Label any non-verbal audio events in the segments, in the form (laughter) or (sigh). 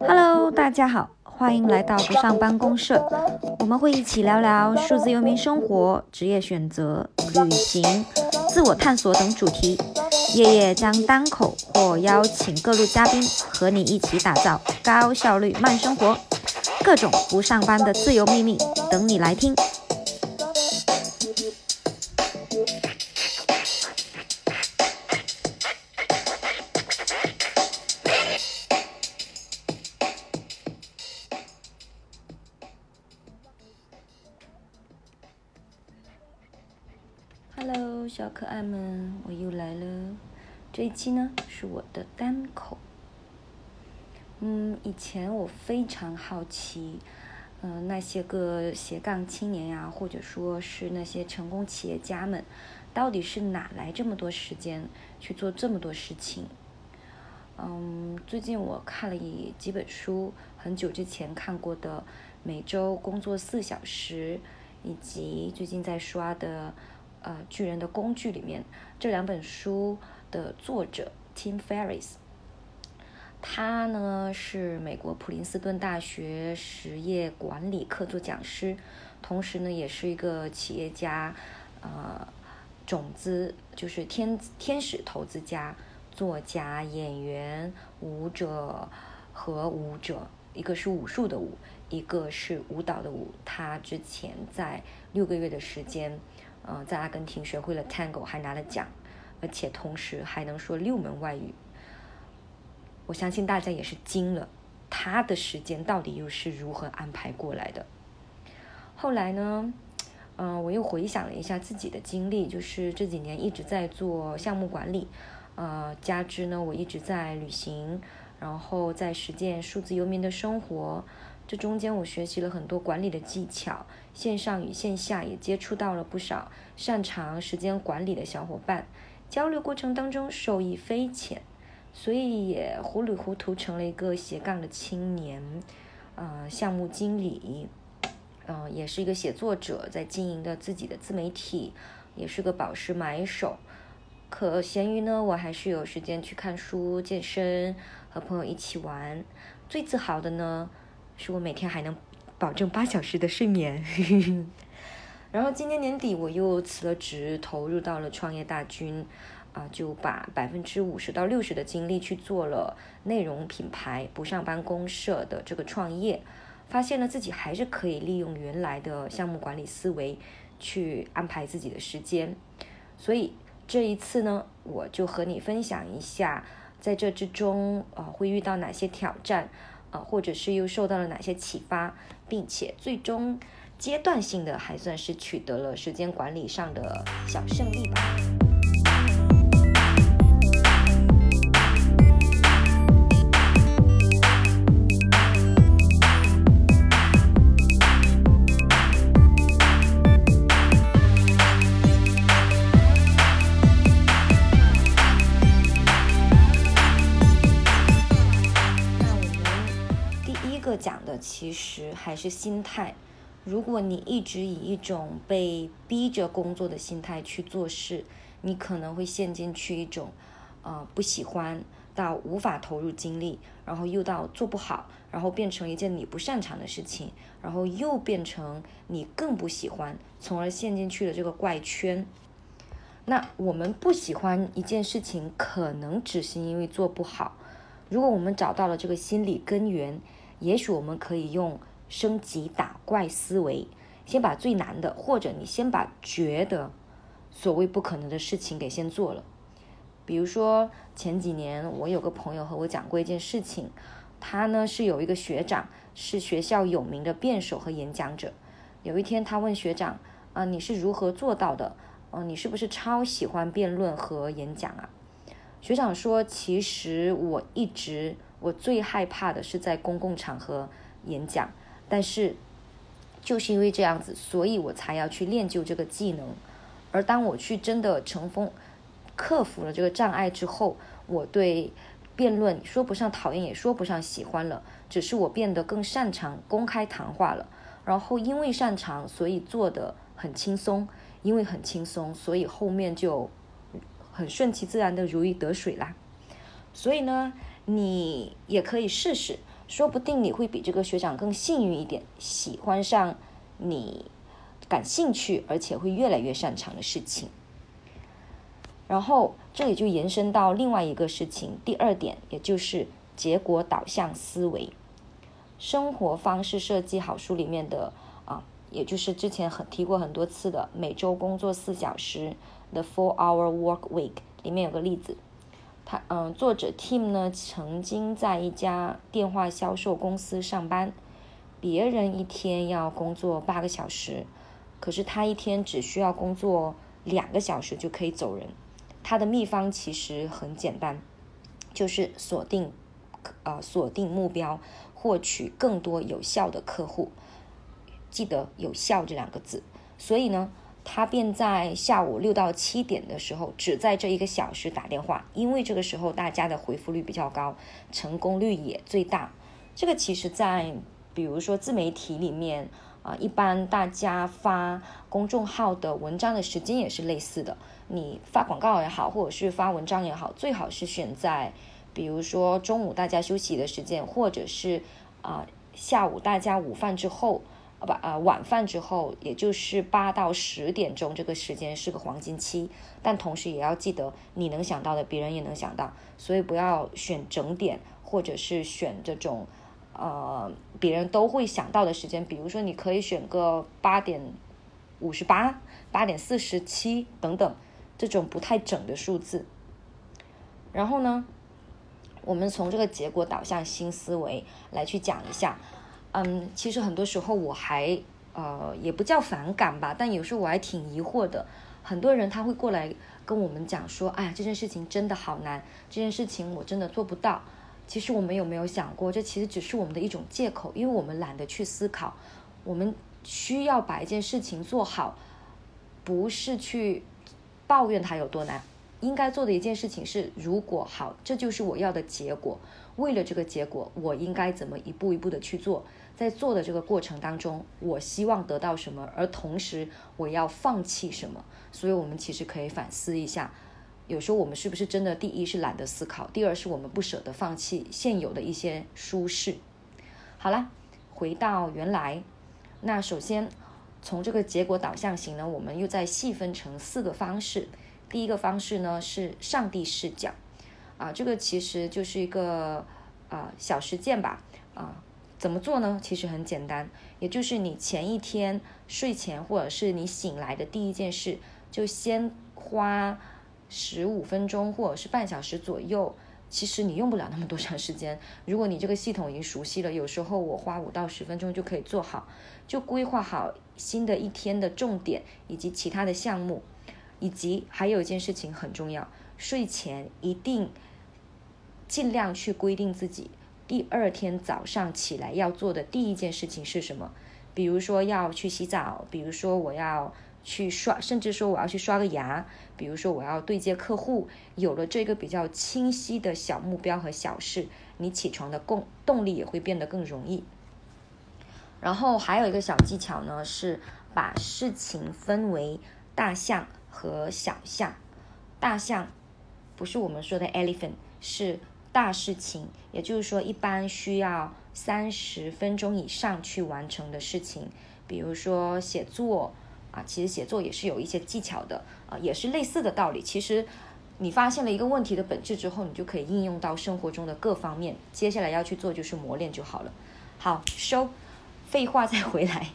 Hello，大家好，欢迎来到不上班公社。我们会一起聊聊数字游民生活、职业选择、旅行、自我探索等主题。夜夜将单口或邀请各路嘉宾和你一起打造高效率慢生活，各种不上班的自由秘密等你来听。小可爱们，我又来了。这一期呢是我的单口。嗯，以前我非常好奇，嗯，那些个斜杠青年呀，或者说是那些成功企业家们，到底是哪来这么多时间去做这么多事情？嗯，最近我看了一几本书，很久之前看过的《每周工作四小时》，以及最近在刷的。呃，巨人的工具里面这两本书的作者 Tim Ferriss，他呢是美国普林斯顿大学实业管理客座讲师，同时呢也是一个企业家，呃，种子就是天天使投资家、作家、演员、舞者和舞者，一个是武术的武，一个是舞蹈的舞。他之前在六个月的时间。呃，在阿根廷学会了 Tango，还拿了奖，而且同时还能说六门外语。我相信大家也是惊了，他的时间到底又是如何安排过来的？后来呢，嗯，我又回想了一下自己的经历，就是这几年一直在做项目管理，呃，加之呢，我一直在旅行，然后在实践数字游民的生活。这中间我学习了很多管理的技巧，线上与线下也接触到了不少擅长时间管理的小伙伴，交流过程当中受益匪浅，所以也糊里糊涂成了一个斜杠的青年，呃，项目经理，嗯，也是一个写作者，在经营的自己的自媒体，也是个宝石买手，可闲鱼呢，我还是有时间去看书、健身，和朋友一起玩，最自豪的呢。是我每天还能保证八小时的睡眠，(laughs) 然后今年年底我又辞了职，投入到了创业大军，啊，就把百分之五十到六十的精力去做了内容品牌不上班公社的这个创业，发现了自己还是可以利用原来的项目管理思维去安排自己的时间，所以这一次呢，我就和你分享一下，在这之中啊会遇到哪些挑战。啊，或者是又受到了哪些启发，并且最终阶段性的还算是取得了时间管理上的小胜利吧。其实还是心态。如果你一直以一种被逼着工作的心态去做事，你可能会陷进去一种，呃，不喜欢到无法投入精力，然后又到做不好，然后变成一件你不擅长的事情，然后又变成你更不喜欢，从而陷进去了这个怪圈。那我们不喜欢一件事情，可能只是因为做不好。如果我们找到了这个心理根源，也许我们可以用升级打怪思维，先把最难的，或者你先把觉得所谓不可能的事情给先做了。比如说前几年，我有个朋友和我讲过一件事情，他呢是有一个学长，是学校有名的辩手和演讲者。有一天他问学长：“啊，你是如何做到的？嗯，你是不是超喜欢辩论和演讲啊？”学长说：“其实我一直。”我最害怕的是在公共场合演讲，但是就是因为这样子，所以我才要去练就这个技能。而当我去真的乘风克服了这个障碍之后，我对辩论说不上讨厌，也说不上喜欢了，只是我变得更擅长公开谈话了。然后因为擅长，所以做的很轻松；因为很轻松，所以后面就很顺其自然的如鱼得水啦。所以呢。你也可以试试，说不定你会比这个学长更幸运一点，喜欢上你感兴趣而且会越来越擅长的事情。然后这里就延伸到另外一个事情，第二点，也就是结果导向思维。生活方式设计好书里面的啊，也就是之前很提过很多次的每周工作四小时 The Four Hour Work Week 里面有个例子，他嗯，作者 Tim 呢曾经在一家电话销售公司上班，别人一天要工作八个小时，可是他一天只需要工作两个小时就可以走人。他的秘方其实很简单，就是锁定呃锁定目标。获取更多有效的客户，记得“有效”这两个字。所以呢，他便在下午六到七点的时候，只在这一个小时打电话，因为这个时候大家的回复率比较高，成功率也最大。这个其实，在比如说自媒体里面啊，一般大家发公众号的文章的时间也是类似的。你发广告也好，或者是发文章也好，最好是选在。比如说中午大家休息的时间，或者是啊下午大家午饭之后，啊不啊晚饭之后，也就是八到十点钟这个时间是个黄金期。但同时也要记得，你能想到的别人也能想到，所以不要选整点，或者是选这种呃别人都会想到的时间。比如说你可以选个八点五十八、八点四十七等等这种不太整的数字。然后呢？我们从这个结果导向新思维来去讲一下，嗯，其实很多时候我还呃也不叫反感吧，但有时候我还挺疑惑的。很多人他会过来跟我们讲说，哎呀，这件事情真的好难，这件事情我真的做不到。其实我们有没有想过，这其实只是我们的一种借口，因为我们懒得去思考。我们需要把一件事情做好，不是去抱怨它有多难。应该做的一件事情是，如果好，这就是我要的结果。为了这个结果，我应该怎么一步一步的去做？在做的这个过程当中，我希望得到什么，而同时我要放弃什么？所以，我们其实可以反思一下，有时候我们是不是真的，第一是懒得思考，第二是我们不舍得放弃现有的一些舒适。好了，回到原来，那首先从这个结果导向型呢，我们又再细分成四个方式。第一个方式呢是上帝视角，啊，这个其实就是一个啊小实践吧，啊，怎么做呢？其实很简单，也就是你前一天睡前或者是你醒来的第一件事，就先花十五分钟或者是半小时左右，其实你用不了那么多长时间。如果你这个系统已经熟悉了，有时候我花五到十分钟就可以做好，就规划好新的一天的重点以及其他的项目。以及还有一件事情很重要，睡前一定尽量去规定自己第二天早上起来要做的第一件事情是什么。比如说要去洗澡，比如说我要去刷，甚至说我要去刷个牙，比如说我要对接客户。有了这个比较清晰的小目标和小事，你起床的动动力也会变得更容易。然后还有一个小技巧呢，是把事情分为大项。和小项，大项不是我们说的 elephant，是大事情，也就是说一般需要三十分钟以上去完成的事情，比如说写作啊，其实写作也是有一些技巧的啊，也是类似的道理。其实你发现了一个问题的本质之后，你就可以应用到生活中的各方面。接下来要去做就是磨练就好了。好，收，废话再回来。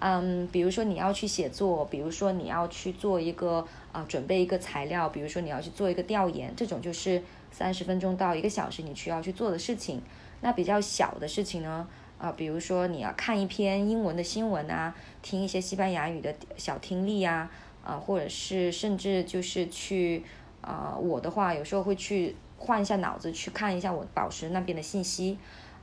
嗯，比如说你要去写作，比如说你要去做一个啊，准备一个材料，比如说你要去做一个调研，这种就是三十分钟到一个小时你需要去做的事情。那比较小的事情呢，啊，比如说你要看一篇英文的新闻啊，听一些西班牙语的小听力呀，啊，或者是甚至就是去啊，我的话有时候会去换一下脑子，去看一下我宝石那边的信息。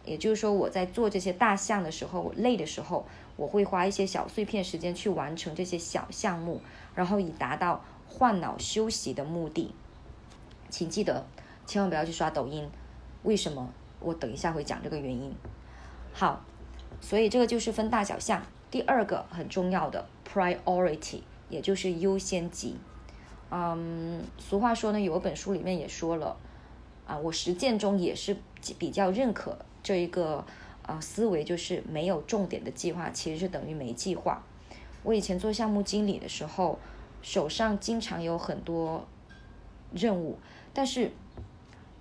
也就是说，我在做这些大项的时候，我累的时候，我会花一些小碎片时间去完成这些小项目，然后以达到换脑休息的目的。请记得，千万不要去刷抖音。为什么？我等一下会讲这个原因。好，所以这个就是分大小项。第二个很重要的 priority，也就是优先级。嗯，俗话说呢，有一本书里面也说了。啊，我实践中也是比较认可这一个啊思维，就是没有重点的计划其实是等于没计划。我以前做项目经理的时候，手上经常有很多任务，但是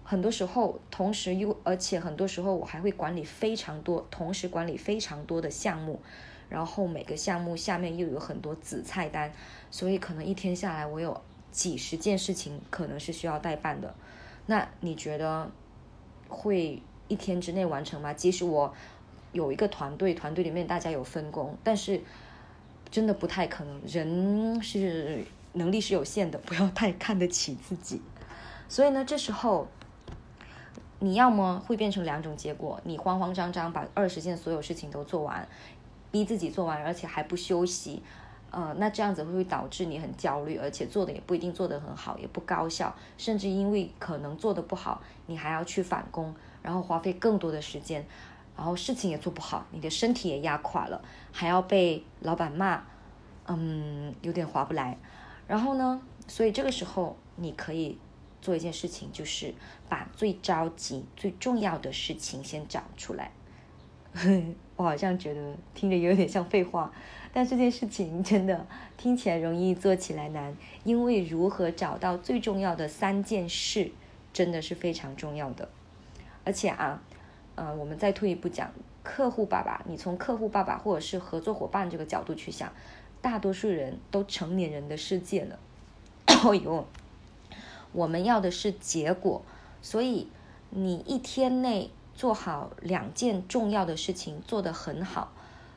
很多时候同时又而且很多时候我还会管理非常多，同时管理非常多的项目，然后每个项目下面又有很多子菜单，所以可能一天下来我有几十件事情可能是需要代办的。那你觉得会一天之内完成吗？即使我有一个团队，团队里面大家有分工，但是真的不太可能。人是能力是有限的，不要太看得起自己。所以呢，这时候你要么会变成两种结果：你慌慌张张把二十件所有事情都做完，逼自己做完，而且还不休息。呃，那这样子会不会导致你很焦虑，而且做的也不一定做得很好，也不高效，甚至因为可能做的不好，你还要去返工，然后花费更多的时间，然后事情也做不好，你的身体也压垮了，还要被老板骂，嗯，有点划不来。然后呢，所以这个时候你可以做一件事情，就是把最着急、最重要的事情先找出来。(laughs) 我好像觉得听着有点像废话。但这件事情真的听起来容易，做起来难，因为如何找到最重要的三件事，真的是非常重要的。而且啊，呃，我们再退一步讲，客户爸爸，你从客户爸爸或者是合作伙伴这个角度去想，大多数人都成年人的世界了。哦 (coughs) 呦，我们要的是结果，所以你一天内做好两件重要的事情，做得很好，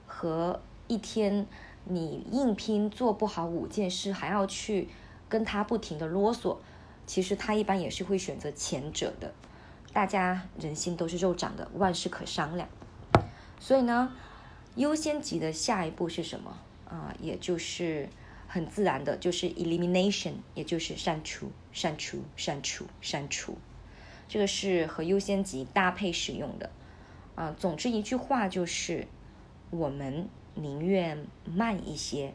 和。一天你硬拼做不好五件事，还要去跟他不停的啰嗦，其实他一般也是会选择前者的。大家人心都是肉长的，万事可商量。所以呢，优先级的下一步是什么啊？也就是很自然的，就是 elimination，也就是删除、删除、删除、删除。这个是和优先级搭配使用的啊。总之一句话就是我们。宁愿慢一些，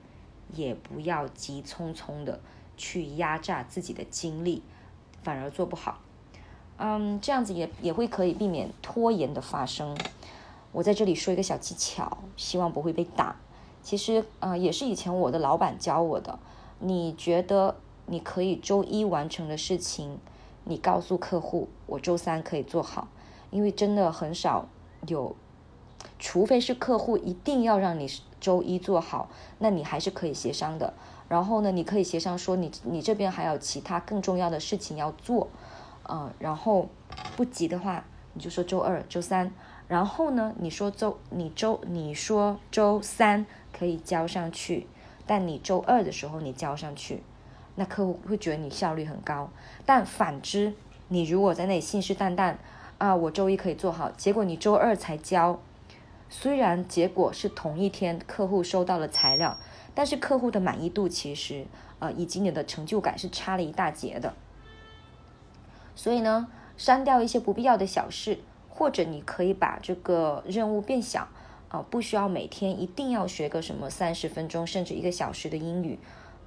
也不要急匆匆的去压榨自己的精力，反而做不好。嗯，这样子也也会可以避免拖延的发生。我在这里说一个小技巧，希望不会被打。其实啊，也是以前我的老板教我的。你觉得你可以周一完成的事情，你告诉客户，我周三可以做好，因为真的很少有。除非是客户一定要让你周一做好，那你还是可以协商的。然后呢，你可以协商说你你这边还有其他更重要的事情要做，嗯，然后不急的话，你就说周二、周三。然后呢，你说周你周你说周三可以交上去，但你周二的时候你交上去，那客户会觉得你效率很高。但反之，你如果在那里信誓旦旦啊，我周一可以做好，结果你周二才交。虽然结果是同一天客户收到了材料，但是客户的满意度其实，呃，以及你的成就感是差了一大截的。所以呢，删掉一些不必要的小事，或者你可以把这个任务变小，啊，不需要每天一定要学个什么三十分钟甚至一个小时的英语，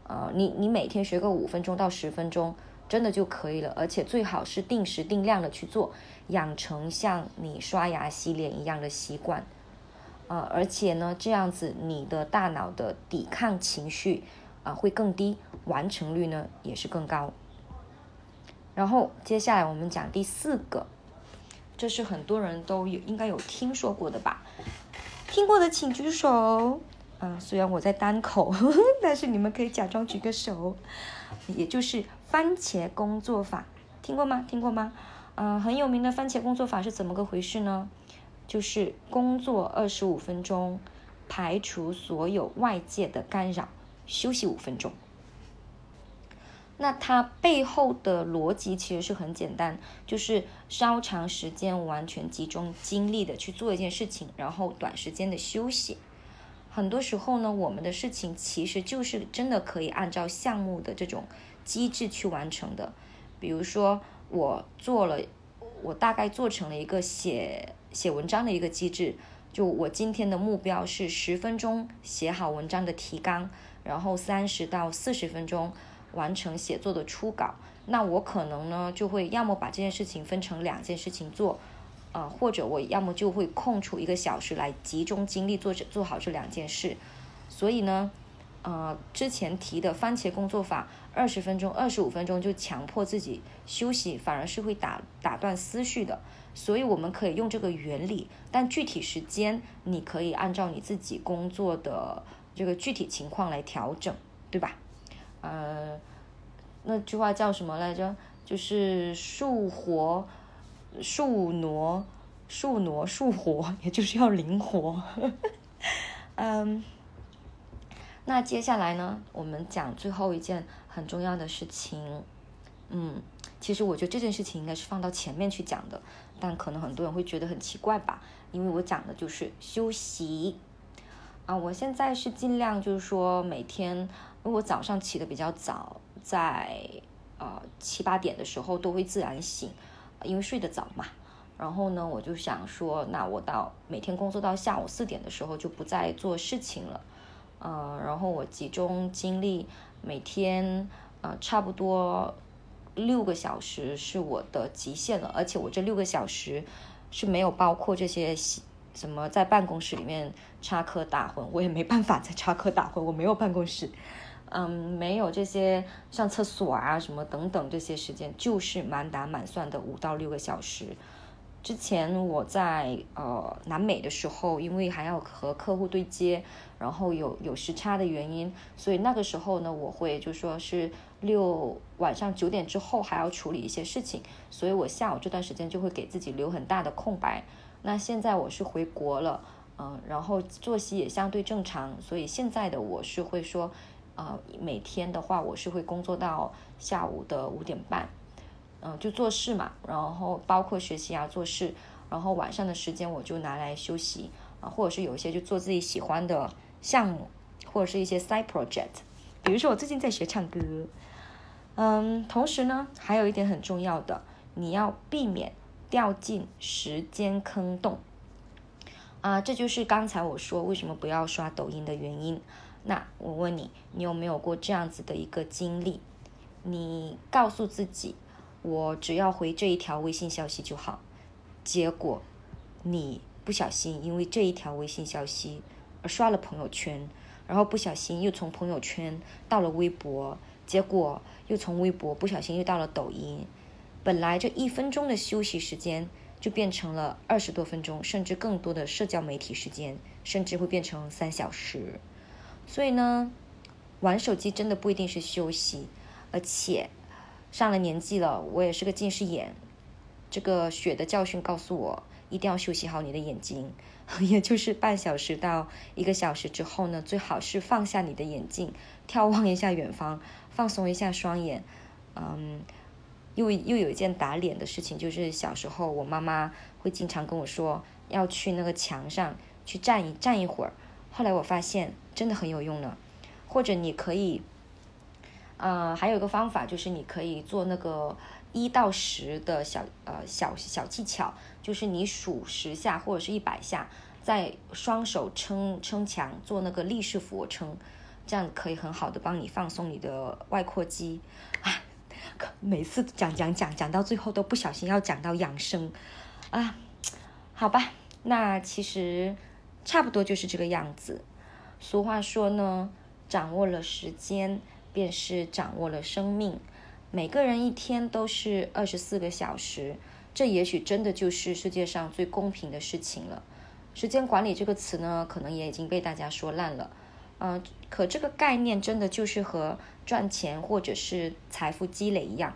呃，你你每天学个五分钟到十分钟，真的就可以了。而且最好是定时定量的去做，养成像你刷牙洗脸一样的习惯。啊，而且呢，这样子你的大脑的抵抗情绪啊会更低，完成率呢也是更高。然后接下来我们讲第四个，这是很多人都有应该有听说过的吧？听过的请举手。嗯，虽然我在单口，(laughs) 但是你们可以假装举个手。也就是番茄工作法，听过吗？听过吗？嗯，很有名的番茄工作法是怎么个回事呢？就是工作二十五分钟，排除所有外界的干扰，休息五分钟。那它背后的逻辑其实是很简单，就是稍长时间完全集中精力的去做一件事情，然后短时间的休息。很多时候呢，我们的事情其实就是真的可以按照项目的这种机制去完成的。比如说，我做了，我大概做成了一个写。写文章的一个机制，就我今天的目标是十分钟写好文章的提纲，然后三十到四十分钟完成写作的初稿，那我可能呢就会要么把这件事情分成两件事情做，呃，或者我要么就会空出一个小时来集中精力做这做好这两件事。所以呢，呃，之前提的番茄工作法，二十分钟、二十五分钟就强迫自己休息，反而是会打打断思绪的。所以我们可以用这个原理，但具体时间你可以按照你自己工作的这个具体情况来调整，对吧？呃，那句话叫什么来着？就是树活、树挪、树挪、树活，也就是要灵活。(laughs) 嗯，那接下来呢，我们讲最后一件很重要的事情。嗯，其实我觉得这件事情应该是放到前面去讲的。但可能很多人会觉得很奇怪吧，因为我讲的就是休息啊。我现在是尽量就是说每天，因为我早上起的比较早，在呃七八点的时候都会自然醒，因为睡得早嘛。然后呢，我就想说，那我到每天工作到下午四点的时候就不再做事情了，呃，然后我集中精力每天呃差不多。六个小时是我的极限了，而且我这六个小时是没有包括这些什么在办公室里面插科打诨，我也没办法再插科打诨，我没有办公室，嗯，没有这些上厕所啊什么等等这些时间，就是满打满算的五到六个小时。之前我在呃南美的时候，因为还要和客户对接，然后有有时差的原因，所以那个时候呢，我会就说是。六晚上九点之后还要处理一些事情，所以我下午这段时间就会给自己留很大的空白。那现在我是回国了，嗯，然后作息也相对正常，所以现在的我是会说，呃，每天的话我是会工作到下午的五点半，嗯，就做事嘛，然后包括学习啊做事，然后晚上的时间我就拿来休息啊，或者是有一些就做自己喜欢的项目，或者是一些 side project，比如说我最近在学唱歌。嗯，同时呢，还有一点很重要的，你要避免掉进时间坑洞啊！这就是刚才我说为什么不要刷抖音的原因。那我问你，你有没有过这样子的一个经历？你告诉自己，我只要回这一条微信消息就好，结果你不小心因为这一条微信消息而刷了朋友圈，然后不小心又从朋友圈到了微博。结果又从微博不小心又到了抖音，本来这一分钟的休息时间就变成了二十多分钟，甚至更多的社交媒体时间，甚至会变成三小时。所以呢，玩手机真的不一定是休息，而且上了年纪了，我也是个近视眼，这个血的教训告诉我，一定要休息好你的眼睛。(laughs) 也就是半小时到一个小时之后呢，最好是放下你的眼镜，眺望一下远方，放松一下双眼。嗯，又又有一件打脸的事情，就是小时候我妈妈会经常跟我说，要去那个墙上去站一站一会儿。后来我发现真的很有用呢。或者你可以，呃，还有一个方法就是你可以做那个一到十的小呃小小技巧。就是你数十下或者是一百下，在双手撑撑墙做那个立式俯卧撑，这样可以很好的帮你放松你的外扩肌。啊，每次讲讲讲讲到最后都不小心要讲到养生啊，好吧，那其实差不多就是这个样子。俗话说呢，掌握了时间，便是掌握了生命。每个人一天都是二十四个小时。这也许真的就是世界上最公平的事情了。时间管理这个词呢，可能也已经被大家说烂了。嗯，可这个概念真的就是和赚钱或者是财富积累一样，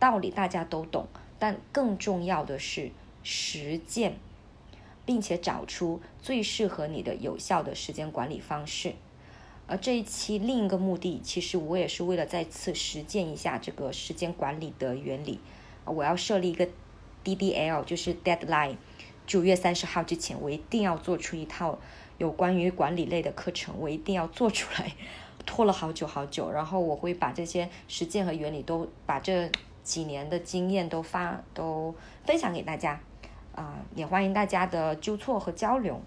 道理大家都懂，但更重要的是实践，并且找出最适合你的有效的时间管理方式。而这一期另一个目的，其实我也是为了再次实践一下这个时间管理的原理。我要设立一个。DDL 就是 deadline，九月三十号之前，我一定要做出一套有关于管理类的课程，我一定要做出来，拖了好久好久。然后我会把这些实践和原理都把这几年的经验都发都分享给大家，啊，也欢迎大家的纠错和交流。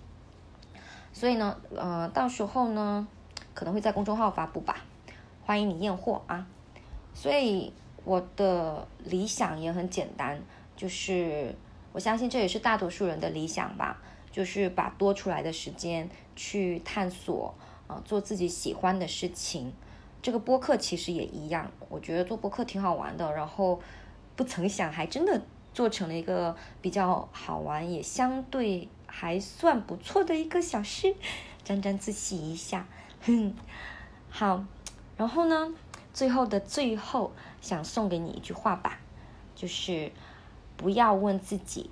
所以呢，呃，到时候呢，可能会在公众号发布吧，欢迎你验货啊。所以。我的理想也很简单，就是我相信这也是大多数人的理想吧，就是把多出来的时间去探索啊，做自己喜欢的事情。这个播客其实也一样，我觉得做播客挺好玩的，然后不曾想还真的做成了一个比较好玩，也相对还算不错的一个小事，沾沾自喜一下。哼，好，然后呢？最后的最后，想送给你一句话吧，就是不要问自己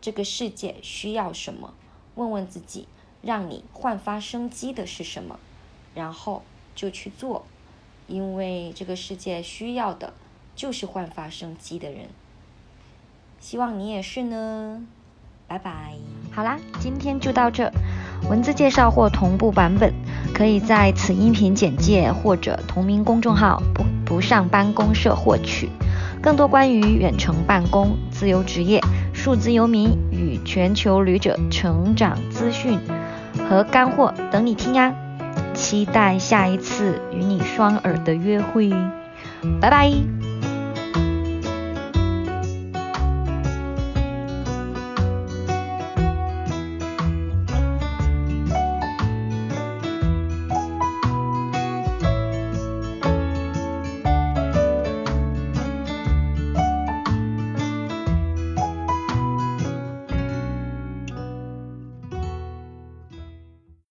这个世界需要什么，问问自己让你焕发生机的是什么，然后就去做，因为这个世界需要的就是焕发生机的人。希望你也是呢，拜拜。好啦，今天就到这，文字介绍或同步版本。可以在此音频简介或者同名公众号“不不上班公社”获取更多关于远程办公、自由职业、数字游民与全球旅者成长资讯和干货等你听呀！期待下一次与你双耳的约会，拜拜。